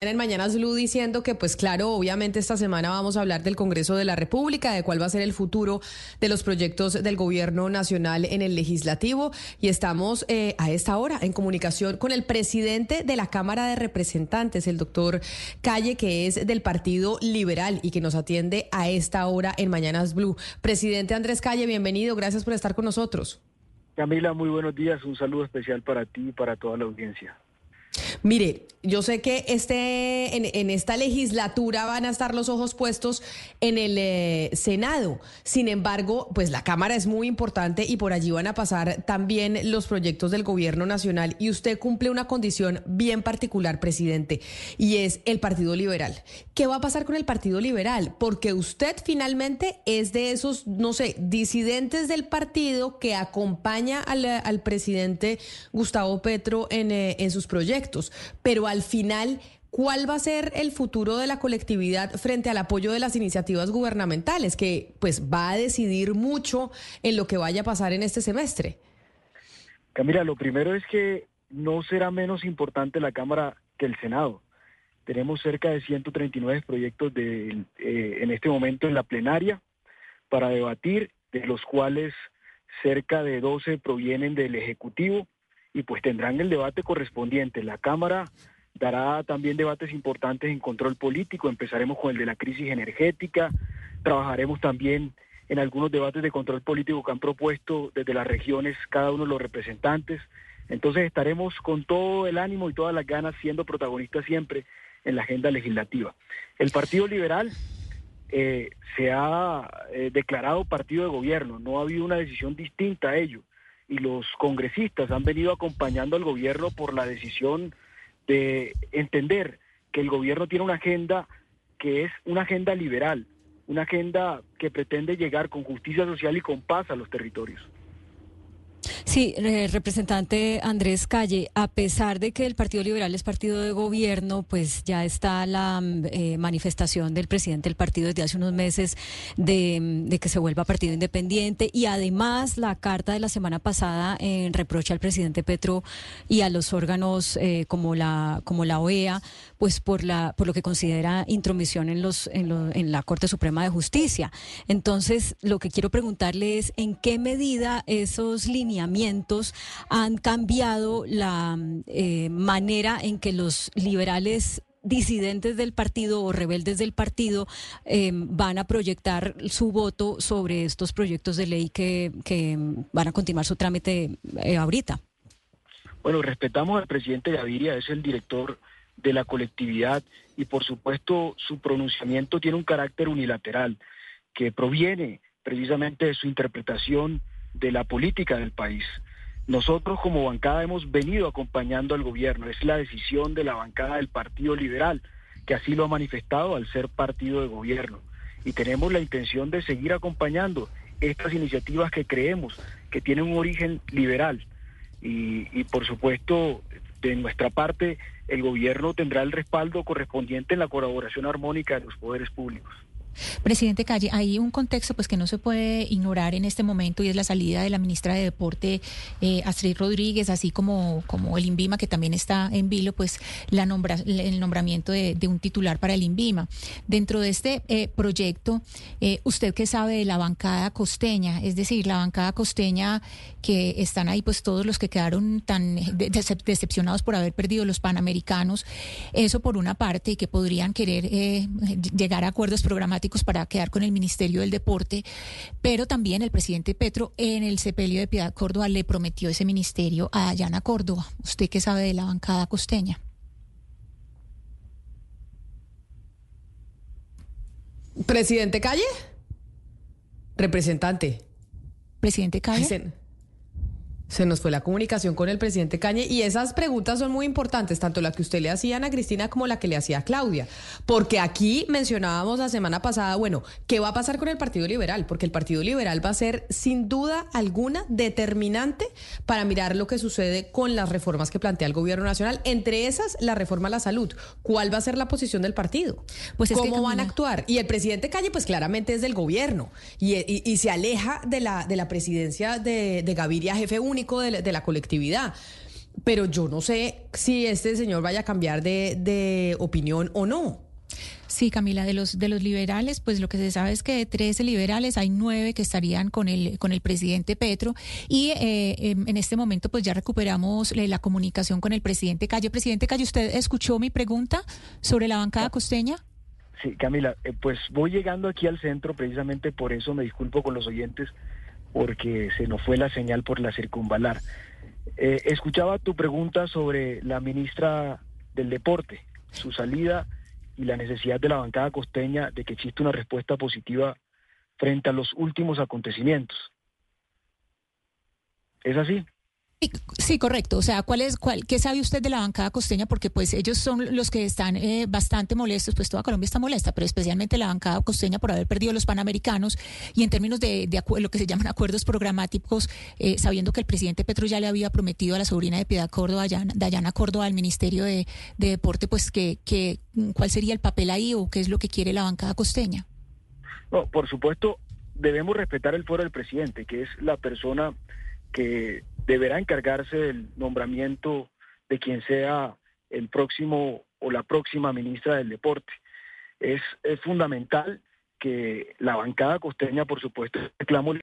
en Mañanas Blue diciendo que, pues claro, obviamente esta semana vamos a hablar del Congreso de la República, de cuál va a ser el futuro de los proyectos del gobierno nacional en el legislativo. Y estamos eh, a esta hora en comunicación con el presidente de la Cámara de Representantes, el doctor Calle, que es del Partido Liberal y que nos atiende a esta hora en Mañanas Blue. Presidente Andrés Calle, bienvenido. Gracias por estar con nosotros. Camila, muy buenos días. Un saludo especial para ti y para toda la audiencia. Mire, yo sé que este, en, esta legislatura van a estar los ojos puestos en el eh, Senado. Sin embargo, pues la Cámara es muy importante y por allí van a pasar también los proyectos del gobierno nacional. Y usted cumple una condición bien particular, presidente, y es el Partido Liberal. ¿Qué va a pasar con el Partido Liberal? Porque usted finalmente es de esos, no sé, disidentes del partido que acompaña al, presidente Gustavo Petro en, eh, en sus proyectos. Pero al final, ¿cuál va a ser el futuro de la colectividad frente al apoyo de las iniciativas gubernamentales, que pues va a decidir mucho en lo que vaya a pasar en este semestre? Camila, lo primero es que no será menos importante la Cámara que el Senado. Tenemos cerca de 139 proyectos de, eh, en este momento en la plenaria para debatir, de los cuales cerca de 12 provienen del Ejecutivo y pues tendrán el debate correspondiente. La Cámara dará también debates importantes en control político, empezaremos con el de la crisis energética, trabajaremos también en algunos debates de control político que han propuesto desde las regiones cada uno de los representantes. Entonces estaremos con todo el ánimo y todas las ganas siendo protagonistas siempre en la agenda legislativa. El Partido Liberal eh, se ha eh, declarado partido de gobierno, no ha habido una decisión distinta a ello y los congresistas han venido acompañando al gobierno por la decisión de entender que el gobierno tiene una agenda que es una agenda liberal, una agenda que pretende llegar con justicia social y con paz a los territorios. Sí, representante Andrés Calle, a pesar de que el Partido Liberal es partido de gobierno, pues ya está la mm, eh, manifestación del presidente del partido desde hace unos meses de, que se vuelva partido independiente y además la carta de la semana pasada en reproche al presidente Petro y a los órganos eh, como la como la OEA, pues por la por lo que considera intromisión en los en, en la Corte Suprema de Justicia. Entonces, lo que quiero preguntarle es en qué medida esos lineamientos han cambiado la eh, manera en que los liberales disidentes del partido o rebeldes del partido eh, van a proyectar su voto sobre estos proyectos de ley que, van a continuar su trámite eh, ahorita. Bueno, respetamos al presidente Gaviria, es el director de la colectividad y por supuesto su pronunciamiento tiene un carácter unilateral que proviene precisamente de su interpretación de la política del país. Nosotros como bancada hemos venido acompañando al gobierno, es la decisión de la bancada del Partido Liberal, que así lo ha manifestado al ser partido de gobierno. Y tenemos la intención de seguir acompañando estas iniciativas que creemos que tienen un origen liberal. Y, por supuesto, de nuestra parte, el gobierno tendrá el respaldo correspondiente en la colaboración armónica de los poderes públicos. Presidente Calle, hay un contexto pues que no se puede ignorar en este momento y es la salida de la ministra de Deporte eh, Astrid Rodríguez, así como, como el INVIMA que también está en vilo, pues la nombra, el nombramiento de, un titular para el INVIMA. Dentro de este eh, proyecto, eh, ¿usted qué sabe de la bancada costeña? Es decir, la bancada costeña que están ahí pues todos los que quedaron tan decepcionados por haber perdido los panamericanos, eso por una parte y que podrían querer llegar a acuerdos programáticos para quedar con el Ministerio del Deporte, pero también el presidente Petro en el sepelio de Piedad Córdoba le prometió ese ministerio a Dayana Córdoba. ¿Usted qué sabe de la bancada costeña? Presidente Calle. Representante. Presidente Calle. Se nos fue la comunicación con el presidente Cañe y esas preguntas son muy importantes, tanto la que usted le hacía a Ana Cristina como la que le hacía a Claudia, porque aquí mencionábamos la semana pasada, bueno, ¿qué va a pasar con el Partido Liberal? Porque el Partido Liberal va a ser sin duda alguna determinante para mirar lo que sucede con las reformas que plantea el gobierno nacional, entre esas la reforma a la salud. ¿Cuál va a ser la posición del partido? Pues ¿Cómo van a actuar? Y el presidente Calle, pues claramente es del gobierno y, se aleja de la, de la presidencia de, de Gaviria, jefe único de la, colectividad. pero yo no sé si este señor vaya a cambiar de, de opinión o no. Sí, Camila, de los de los liberales, pues lo que se sabe es que de 13 liberales hay nueve que estarían con el con el presidente Petro y eh, em, en este momento pues ya recuperamos eh, la comunicación con el presidente Calle. Presidente Calle, ¿usted escuchó mi pregunta sobre la bancada costeña? Sí, Camila, eh, pues voy llegando aquí al centro, precisamente por eso me disculpo con los oyentes, porque se nos fue la señal por la circunvalar. escuchaba tu pregunta sobre la ministra del Deporte, su salida y la necesidad de la bancada costeña de que exista una respuesta positiva frente a los últimos acontecimientos. ¿Es así? Sí, correcto. O sea, ¿cuál es, cuál, ¿qué sabe usted de la bancada costeña? Porque pues ellos son los que están eh, bastante molestos, pues toda Colombia está molesta, pero especialmente la bancada costeña por haber perdido los panamericanos y en términos de, lo que se llaman acuerdos programáticos, eh, sabiendo que el presidente Petro ya le había prometido a la sobrina de Piedad Córdoba, Dayana Córdoba, al Ministerio de, Deporte, pues que, que, cuál sería el papel ahí o qué es lo que quiere la bancada costeña. No, por supuesto, debemos respetar el fuero del presidente, que es la persona que deberá encargarse del nombramiento de quien sea el próximo o la próxima ministra del deporte. Es, fundamental que la bancada costeña, por supuesto, reclamo